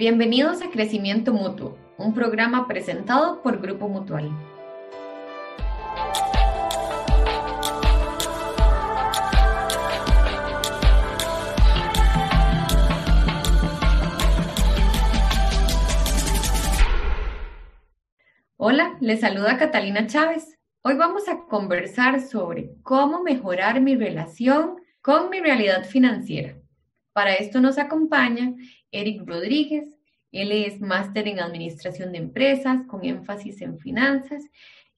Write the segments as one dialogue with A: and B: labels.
A: Bienvenidos a Crecimiento Mutuo, un programa presentado por Grupo Mutual. Hola, les saluda Catalina Chávez. Hoy vamos a conversar sobre cómo mejorar mi relación con mi realidad financiera. Para esto nos acompaña Eric Rodríguez. Él es máster en Administración de Empresas con énfasis en finanzas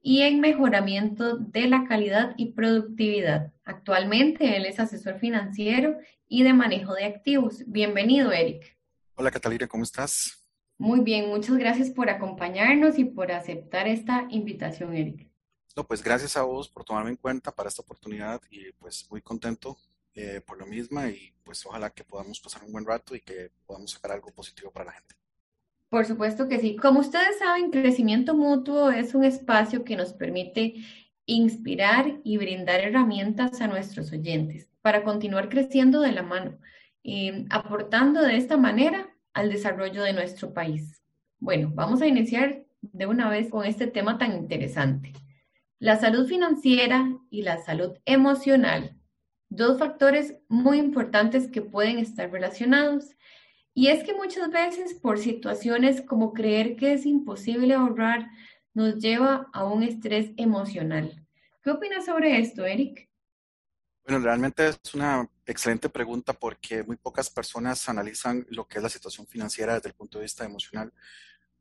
A: y en mejoramiento de la calidad y productividad. Actualmente él es asesor financiero y de manejo de activos. Bienvenido, Eric.
B: Hola, Catalina, ¿cómo estás?
A: Muy bien, muchas gracias por acompañarnos y por aceptar esta invitación, Eric.
B: No, pues gracias a vos por tomarme en cuenta para esta oportunidad y pues muy contento eh, por lo mismo y pues ojalá que podamos pasar un buen rato y que podamos sacar algo positivo para la gente.
A: Por supuesto que sí. Como ustedes saben, Crecimiento Mutuo es un espacio que nos permite inspirar y brindar herramientas a nuestros oyentes para continuar creciendo de la mano, y aportando de esta manera al desarrollo de nuestro país. Bueno, vamos a iniciar de una vez con este tema tan interesante. La salud financiera y la salud emocional dos factores muy importantes que pueden estar relacionados. Y es que muchas veces por situaciones como creer que es imposible ahorrar nos lleva a un estrés emocional. ¿Qué opinas sobre esto, Eric?
B: Bueno, realmente es una excelente pregunta porque muy pocas personas analizan lo que es la situación financiera desde el punto de vista emocional.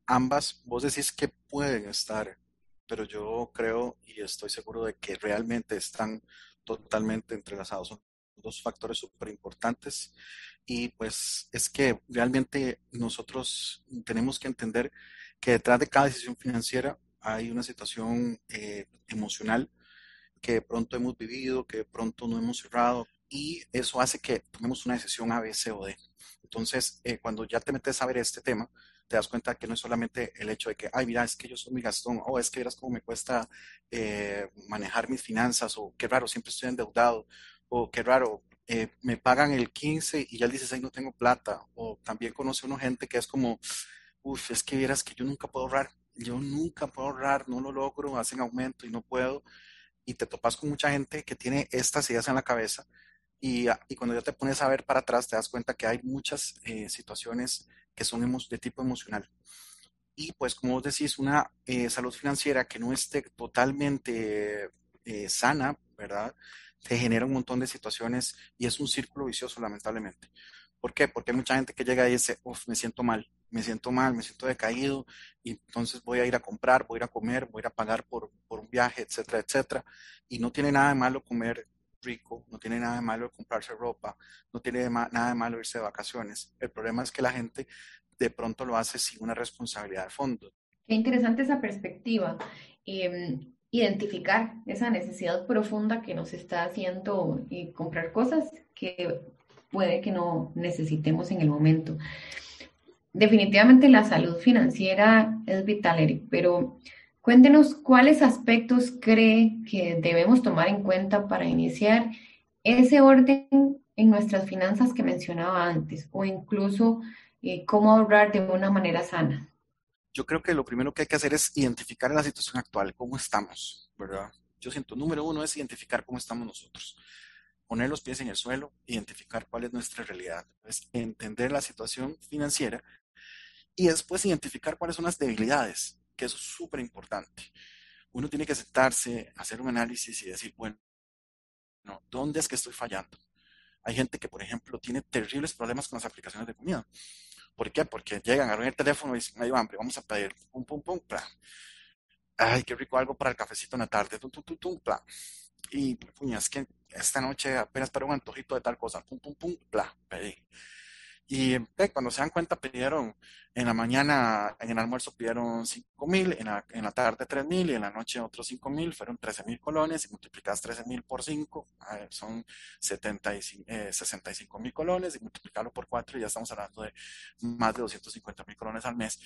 B: Ambas, vos decís que pueden estar, pero yo creo y estoy seguro de que realmente están totalmente entrelazados. Son dos factores súper importantes y pues es que realmente nosotros tenemos que entender que detrás de cada decisión financiera hay una situación eh, emocional que de pronto hemos vivido, que de pronto no hemos cerrado y eso hace que tomemos una decisión A, B, C o D. Entonces, eh, cuando ya te metes a ver este tema, te das cuenta que no es solamente el hecho de que, ay, mira, es que yo soy mi gastón, o es que verás cómo me cuesta eh, manejar mis finanzas, o qué raro, siempre estoy endeudado, o qué raro, eh, me pagan el 15 y ya el 16 no tengo plata, o también conoce uno gente que es como, uff, es que vieras que yo nunca puedo ahorrar, yo nunca puedo ahorrar, no lo logro, hacen aumento y no puedo, y te topas con mucha gente que tiene estas ideas en la cabeza, y, y cuando ya te pones a ver para atrás, te das cuenta que hay muchas eh, situaciones que son de tipo emocional. Y pues como vos decís, una eh, salud financiera que no esté totalmente eh, sana, ¿verdad? Te genera un montón de situaciones y es un círculo vicioso, lamentablemente. ¿Por qué? Porque hay mucha gente que llega y dice, uff, me siento mal, me siento mal, me siento decaído, y entonces voy a ir a comprar, voy a ir a comer, voy a ir a pagar por, por un viaje, etcétera, etcétera. Y no tiene nada de malo comer rico, no tiene nada de malo comprarse ropa, no tiene nada de malo irse de vacaciones. El problema es que la gente de pronto lo hace sin una responsabilidad de fondo.
A: Qué interesante esa perspectiva. Em, identificar esa necesidad profunda que nos está haciendo y comprar cosas que puede que no necesitemos en el momento. Definitivamente la salud financiera es vital, Eric, pero Cuéntenos cuáles aspectos cree que debemos tomar en cuenta para iniciar ese orden en nuestras finanzas que mencionaba antes o incluso eh, cómo ahorrar de una manera sana.
B: Yo creo que lo primero que hay que hacer es identificar la situación actual, cómo estamos, ¿verdad? Yo siento, número uno es identificar cómo estamos nosotros. Poner los pies en el suelo, identificar cuál es nuestra realidad, es entender la situación financiera y después identificar cuáles son las debilidades que eso es súper importante. Uno tiene que sentarse, hacer un análisis y decir, bueno, no, ¿dónde es que estoy fallando? Hay gente que, por ejemplo, tiene terribles problemas con las aplicaciones de comida. ¿Por qué? Porque llegan, agarran el teléfono y dicen, hay hambre, vamos a pedir, pum, pum, pum, plan. Ay, qué rico algo para el cafecito en la tarde, tum, tum, tum, tum, plan. Y, puña, es que esta noche apenas para un antojito de tal cosa, pum, pum, pum, plan, pedí. Y cuando se dan cuenta, pidieron en la mañana, en el almuerzo pidieron 5 mil, en la, tarde 3 mil y en la noche otros 5 mil, fueron 13 mil colones y multiplicas 13 mil por 5, son 75, eh, 65 mil colones y multiplicarlo por 4 y ya estamos hablando de más de 250 mil colones al mes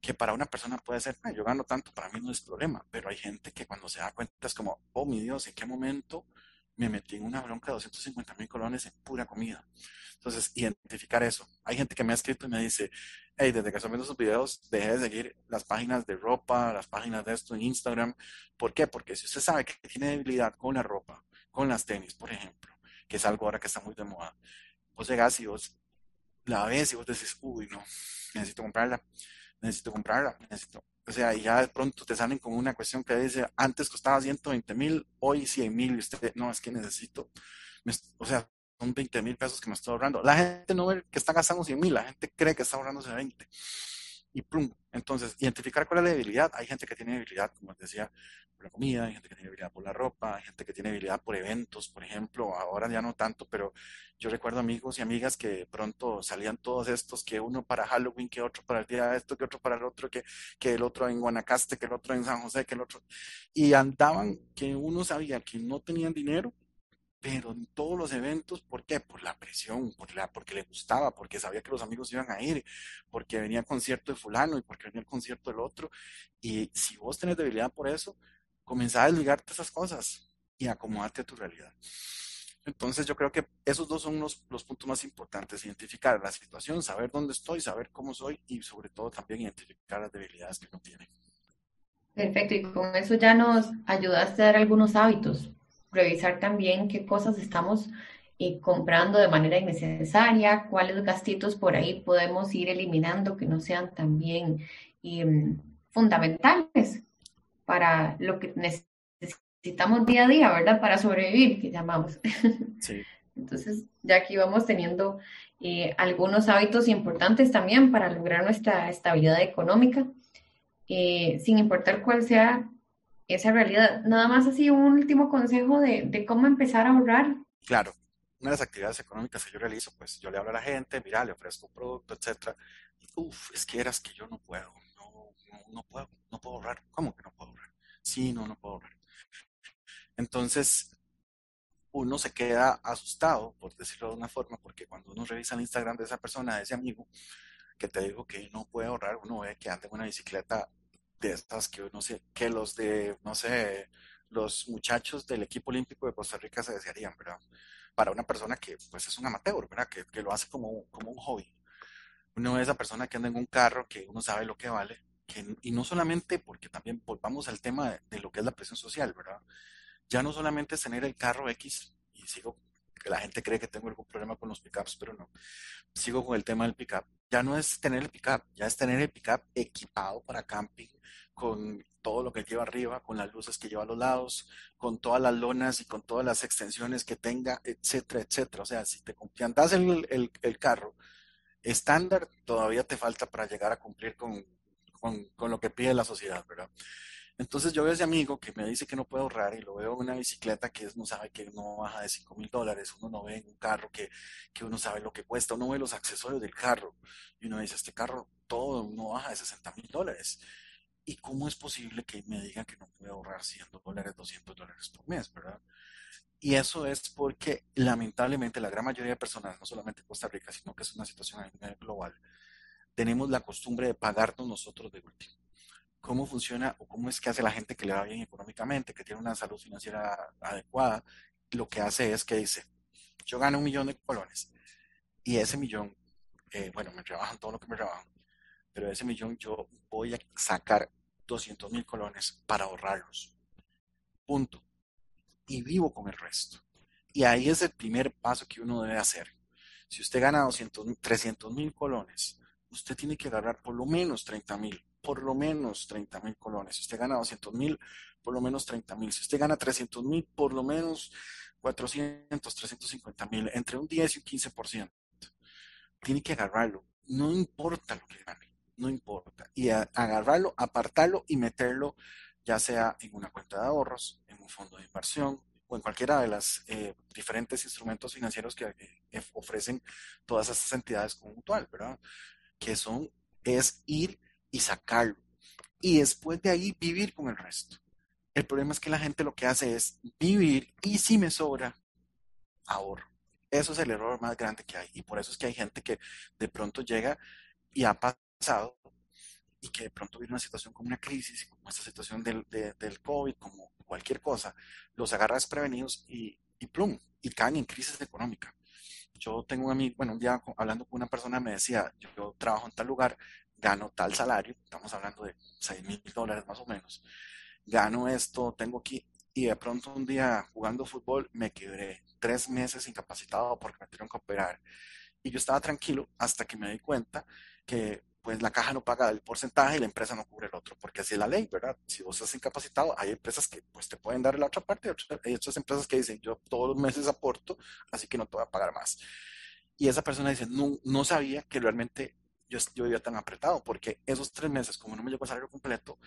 B: que para una persona puede ser, yo gano tanto, para mí no es problema, pero hay gente que cuando se da cuenta es como, oh mi Dios, ¿en qué momento me metí en una bronca de 250 mil colones en pura comida. Entonces, identificar eso. Hay gente que me ha escrito y me dice, hey, desde que estoy viendo sus videos, deje de seguir las páginas de ropa, las páginas de esto en Instagram. ¿Por qué? Porque si usted sabe que tiene debilidad con la ropa, con las tenis, por ejemplo, que es algo ahora que está muy de moda, vos llegás y vos la ves y vos decís, uy, no, necesito comprarla, necesito comprarla, necesito. O sea, y ya de pronto te salen con una cuestión que dice, antes costaba 120 mil, hoy 100 mil, y usted, no, es que necesito, o sea, son 20 mil pesos que me estoy ahorrando. La gente no ve que está gastando 100 mil, la gente cree que está ahorrándose 20. Y plum. Entonces, identificar cuál es la debilidad. Hay gente que tiene debilidad, como les decía, por la comida, hay gente que tiene debilidad por la ropa, hay gente que tiene debilidad por eventos, por ejemplo. Ahora ya no tanto, pero yo recuerdo amigos y amigas que de pronto salían todos estos, que uno para Halloween, que otro para el día de esto, que otro para el otro, que, que el otro en Guanacaste, que el otro en San José, que el otro. Y andaban que uno sabía que no tenían dinero pero en todos los eventos, ¿por qué? Por la presión, por la, porque le gustaba, porque sabía que los amigos iban a ir, porque venía el concierto de fulano y porque venía el concierto del otro. Y si vos tenés debilidad por eso, comenzá a desligarte esas cosas y acomodarte a tu realidad. Entonces yo creo que esos dos son los, los puntos más importantes, identificar la situación, saber dónde estoy, saber cómo soy y sobre todo también identificar las debilidades que uno tiene.
A: Perfecto, y con eso ya nos ayudaste a dar algunos hábitos revisar también qué cosas estamos eh, comprando de manera innecesaria, cuáles gastitos por ahí podemos ir eliminando que no sean también em, fundamentales para lo que necesitamos día a día, ¿verdad? Para sobrevivir, que llamamos. Sí. Entonces, ya aquí vamos teniendo eh, algunos hábitos importantes también para lograr nuestra estabilidad económica, eh, sin importar cuál sea esa realidad. Nada más así un último consejo de, cómo empezar a ahorrar.
B: Claro, una de las actividades económicas que yo realizo, pues yo le hablo a la gente, mira, le ofrezco un producto, etcétera. Uf, es que eras que yo no puedo, no, no, puedo, no puedo ahorrar. ¿Cómo que no puedo ahorrar? Sí, no, no puedo ahorrar. Entonces, uno se queda asustado, por decirlo de una forma, porque cuando uno revisa el Instagram de esa persona, de ese amigo, que te dijo que no puede ahorrar, uno ve que anda en una bicicleta de estas que no sé, que los de, no sé, los muchachos del equipo olímpico de Costa Rica se desearían, ¿verdad? Para una persona que pues es un amateur, ¿verdad? Que, que lo hace como, como un hobby. Uno es esa persona que anda en un carro que uno sabe lo que vale, que, y no solamente porque también volvamos al tema de, de, lo que es la presión social, ¿verdad? Ya no solamente es tener el carro X, y sigo, que la gente cree que tengo algún problema con los pickups, pero no. Sigo con el tema del pickup. Ya no es tener el pickup, ya es tener el pickup equipado para camping, con todo lo que lleva arriba, con las luces que lleva a los lados, con todas las lonas y con todas las extensiones que tenga, etcétera, etcétera. O sea, si te andas el, el, el carro estándar, todavía te falta para llegar a cumplir con, con, con, lo que pide la sociedad, ¿verdad? Entonces yo veo ese amigo que me dice que no puede ahorrar y lo veo en una bicicleta que no sabe que no baja de 5 mil dólares, uno no ve en un carro que, que, uno sabe lo que cuesta, uno ve los accesorios del carro y uno dice, este carro todo no baja de 60 mil dólares. ¿Y cómo es posible que me digan que no puede ahorrar 100 dólares, 200 dólares por mes, verdad? Y eso es porque lamentablemente la gran mayoría de personas, no solamente en Costa Rica, sino que es una situación a nivel global, tenemos la costumbre de pagarnos nosotros de último. ¿Cómo funciona o cómo es que hace la gente que le va bien económicamente, que tiene una salud financiera adecuada? Lo que hace es que dice, yo gano un millón de colones y ese millón, eh, bueno, me trabajan todo lo que me trabajan, pero ese millón yo voy a sacar 200 mil colones para ahorrarlos. Punto. Y vivo con el resto. Y ahí es el primer paso que uno debe hacer. Si usted gana 200, 300 mil colones, usted tiene que agarrar por lo menos 30 mil, por lo menos 30 mil colones. Si usted gana 200 mil, por lo menos 30 mil. Si usted gana 300 mil, por lo menos 400, 350 mil, entre un 10 y un 15%. Tiene que agarrarlo. No importa lo que gane no importa. Y agarrarlo, apartarlo y meterlo ya sea en una cuenta de ahorros, en un fondo de inversión o en cualquiera de los eh, diferentes instrumentos financieros que eh, ofrecen todas estas entidades con mutual, ¿verdad? Que son, es ir y sacarlo. Y después de ahí vivir con el resto. El problema es que la gente lo que hace es vivir y si me sobra, ahorro. Eso es el error más grande que hay. Y por eso es que hay gente que de pronto llega y ha y que de pronto viene una situación como una crisis, como esta situación del, del COVID, como cualquier cosa, los agarra desprevenidos y y plum, y caen en crisis económica. Yo tengo un amigo, bueno, un día hablando con una persona me decía, yo, trabajo en tal lugar, gano tal salario, estamos hablando de 6 mil dólares más o menos, gano esto, tengo aquí, y de pronto un día jugando fútbol me quebré tres meses incapacitado porque me tuvieron que operar. Y yo estaba tranquilo hasta que me di cuenta que pues la caja no paga el porcentaje y la empresa no cubre el otro, porque así es la ley, ¿verdad? Si vos estás incapacitado, hay empresas que pues te pueden dar la otra parte, hay otras empresas que dicen, yo todos los meses aporto, así que no te voy a pagar más. Y esa persona dice, no, no sabía que realmente yo, yo vivía tan apretado, porque esos tres meses, como no me llegó el salario completo,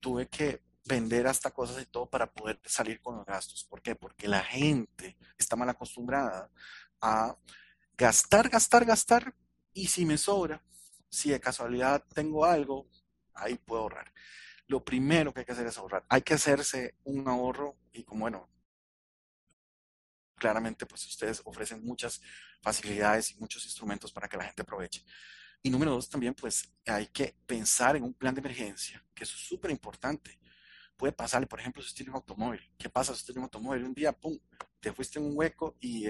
B: tuve que vender hasta cosas y todo para poder salir con los gastos. ¿Por qué? Porque la gente está mal acostumbrada a gastar, gastar, gastar, y si me sobra, si de casualidad tengo algo, ahí puedo ahorrar. Lo primero que hay que hacer es ahorrar. Hay que hacerse un ahorro y como bueno, claramente pues ustedes ofrecen muchas facilidades y muchos instrumentos para que la gente aproveche. Y número dos, también pues hay que pensar en un plan de emergencia, que eso es súper importante. Puede pasarle, por ejemplo, si usted tiene un automóvil. ¿Qué pasa si usted tiene un automóvil? Un día, pum, te fuiste en un hueco y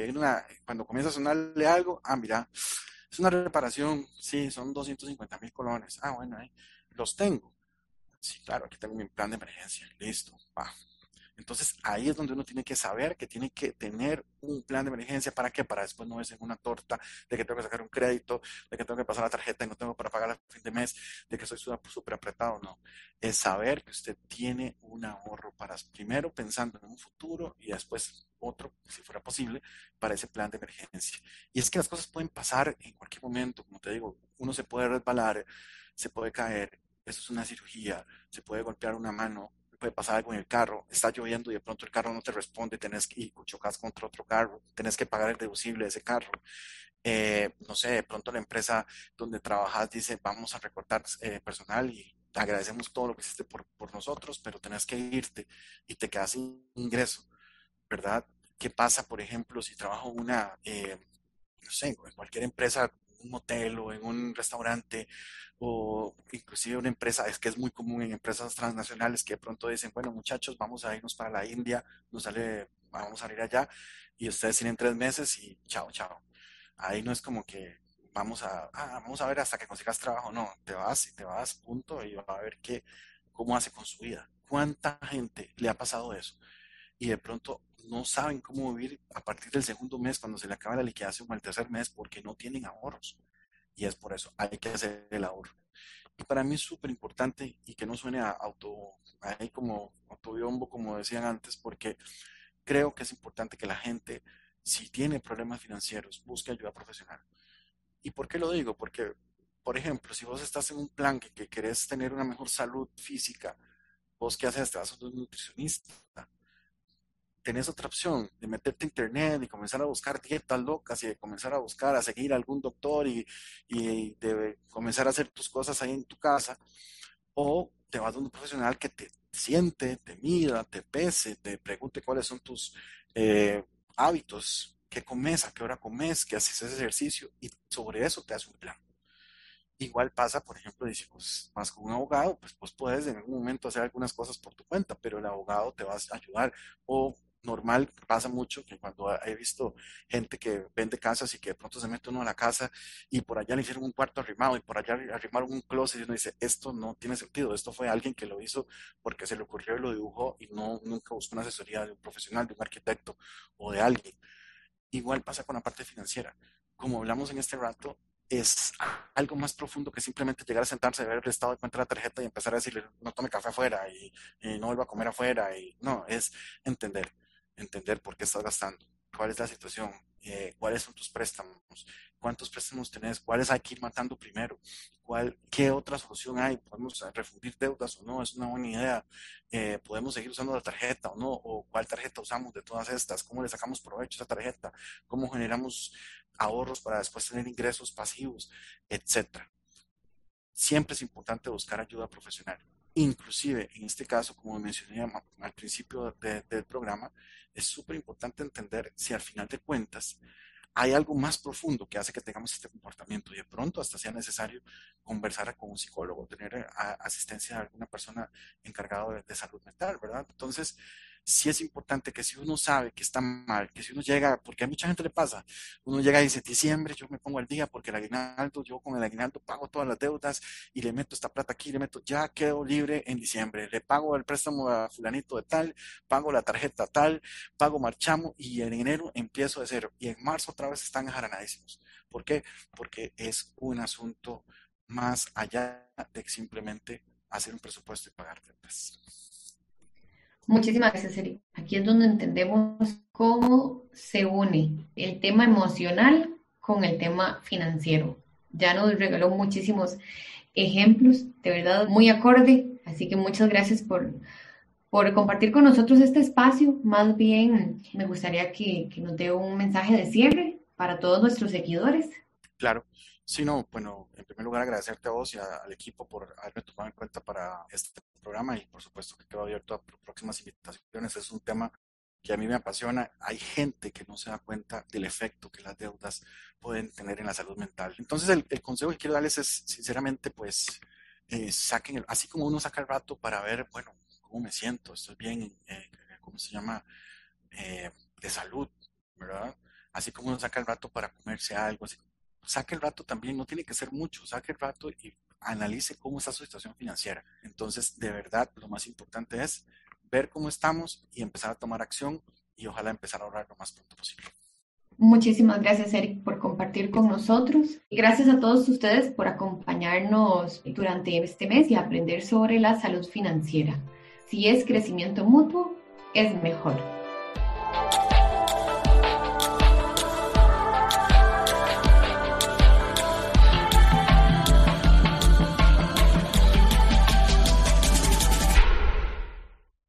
B: cuando comienza a sonarle algo, ah, mira, es una reparación, sí, son 250 mil colones. Ah, bueno, los tengo. Sí, claro, aquí tengo mi plan de emergencia. Listo, va. Entonces ahí es donde uno tiene que saber que tiene que tener un plan de emergencia. ¿Para qué? Para después no verse en una torta de que tengo que sacar un crédito, de que tengo que pasar la tarjeta y no tengo para pagar al fin de mes, de que soy súper apretado. No. Es saber que usted tiene un ahorro para, primero pensando en un futuro y después otro, si fuera posible, para ese plan de emergencia. Y es que las cosas pueden pasar en cualquier momento. Como te digo, uno se puede resbalar, se puede caer. Eso es una cirugía, se puede golpear una mano, puede pasar algo en el carro, está lloviendo y de pronto el carro no te responde, tenés que, y chocas contra otro carro, tenés que pagar el deducible de ese carro. Eh, no sé, de pronto la empresa donde trabajas dice, vamos a recortar eh, personal y te agradecemos todo lo que hiciste por, por, nosotros, pero tenés que irte y te quedas sin ingreso, ¿verdad? ¿Qué pasa, por ejemplo, si trabajo una, eh, no sé, en cualquier empresa un hotel o en un restaurante o inclusive una empresa, es que es muy común en empresas transnacionales que de pronto dicen, bueno muchachos, vamos a irnos para la India, nos sale, vamos a ir allá y ustedes tienen tres meses y chao, chao. Ahí no es como que vamos a, ah, vamos a ver hasta que consigas trabajo, no, te vas y te vas, punto, y va a ver qué, cómo hace con su vida. ¿Cuánta gente le ha pasado eso? Y de pronto no saben cómo vivir a partir del segundo mes cuando se le acaba la liquidación o el tercer mes porque no tienen ahorros. Y es por eso, hay que hacer el ahorro. Y para mí es súper importante y que no suene a auto, ahí como autobiombo, como decían antes, porque creo que es importante que la gente, si tiene problemas financieros, busque ayuda profesional. ¿Y por qué lo digo? Porque, por ejemplo, si vos estás en un plan que, que querés tener una mejor salud física, vos qué haces, te vas a un nutricionista tenés otra opción de meterte a internet y comenzar a buscar dietas locas y de comenzar a buscar, a seguir a algún doctor y, y de comenzar a hacer tus cosas ahí en tu casa, o te vas a un profesional que te siente, te mira, te pese, te pregunte cuáles son tus eh, hábitos, qué comes, a qué hora comes, qué haces ese ejercicio y sobre eso te hace un plan. Igual pasa, por ejemplo, si pues, vas con un abogado, pues, pues puedes en algún momento hacer algunas cosas por tu cuenta, pero el abogado te va a ayudar. O normal, pasa mucho que cuando he visto gente que vende casas y que de pronto se mete uno a la casa y por allá le hicieron un cuarto arrimado y por allá arrimaron un closet y uno dice, esto no tiene sentido, esto fue alguien que lo hizo porque se le ocurrió y lo dibujó y no nunca buscó una asesoría de un profesional, de un arquitecto o de alguien. Igual pasa con la parte financiera. Como hablamos en este rato, es algo más profundo que simplemente llegar a sentarse, ver el estado de cuenta de la tarjeta y empezar a decirle, no tome café afuera y, y no vuelva a comer afuera. Y, no, es entender entender por qué estás gastando, cuál es la situación, eh, cuáles son tus préstamos, cuántos préstamos tenés, cuáles hay que ir matando primero, cuál, qué otra solución hay, podemos refundir deudas o no, es una buena idea, eh, podemos seguir usando la tarjeta o no, o cuál tarjeta usamos de todas estas, cómo le sacamos provecho a esa tarjeta, cómo generamos ahorros para después tener ingresos pasivos, etcétera. Siempre es importante buscar ayuda profesional. Inclusive, en este caso, como mencioné al principio del programa, es súper importante entender si al final de cuentas hay algo más profundo que hace que tengamos este comportamiento y de pronto hasta sea necesario conversar con un psicólogo, tener asistencia de alguna persona encargada de, salud mental, ¿verdad? Entonces, sí es importante que si uno sabe que está mal, que si uno llega, porque a mucha gente le pasa, uno llega y dice, diciembre yo me pongo al día porque el aguinaldo, yo con el aguinaldo pago todas las deudas y le meto esta plata aquí, le meto, ya quedo libre en diciembre, le pago el préstamo a fulanito de tal, pago la tarjeta tal, pago marchamo y en enero empiezo de cero y en marzo otra vez están ajaranadísimos. ¿Por qué? Porque es un asunto más allá de simplemente hacer un presupuesto y pagar deudas.
A: Muchísimas gracias, Eric. Aquí es donde entendemos cómo se une el tema emocional con el tema financiero. Ya nos regaló muchísimos ejemplos, de verdad, muy acorde. Así que muchas gracias por, por compartir con nosotros este espacio. Más bien, me gustaría que, que nos dé un mensaje de cierre para todos nuestros seguidores.
B: Claro. Sí, no, bueno, en primer lugar agradecerte a vos y al equipo por haberme tomado en cuenta para este programa y por supuesto que quedo abierto a próximas invitaciones. Es un tema que a mí me apasiona. Hay gente que no se da cuenta del efecto que las deudas pueden tener en la salud mental. Entonces, el, consejo que quiero darles es, sinceramente, pues, eh, saquen, así como uno saca el rato para ver, bueno, cómo me siento, estoy bien, eh, ¿cómo se llama? Eh, de salud, ¿verdad? Así como uno saca el rato para comerse algo, así saque el rato también, no tiene que ser mucho, saque el rato y analice cómo está su situación financiera. Entonces, de verdad, lo más importante es ver cómo estamos y empezar a tomar acción y ojalá empezar a ahorrar lo más pronto posible.
A: Muchísimas gracias, Eric, por compartir con nosotros. Y gracias a todos ustedes por acompañarnos durante este mes y aprender sobre la salud financiera. Si es crecimiento mutuo, es mejor.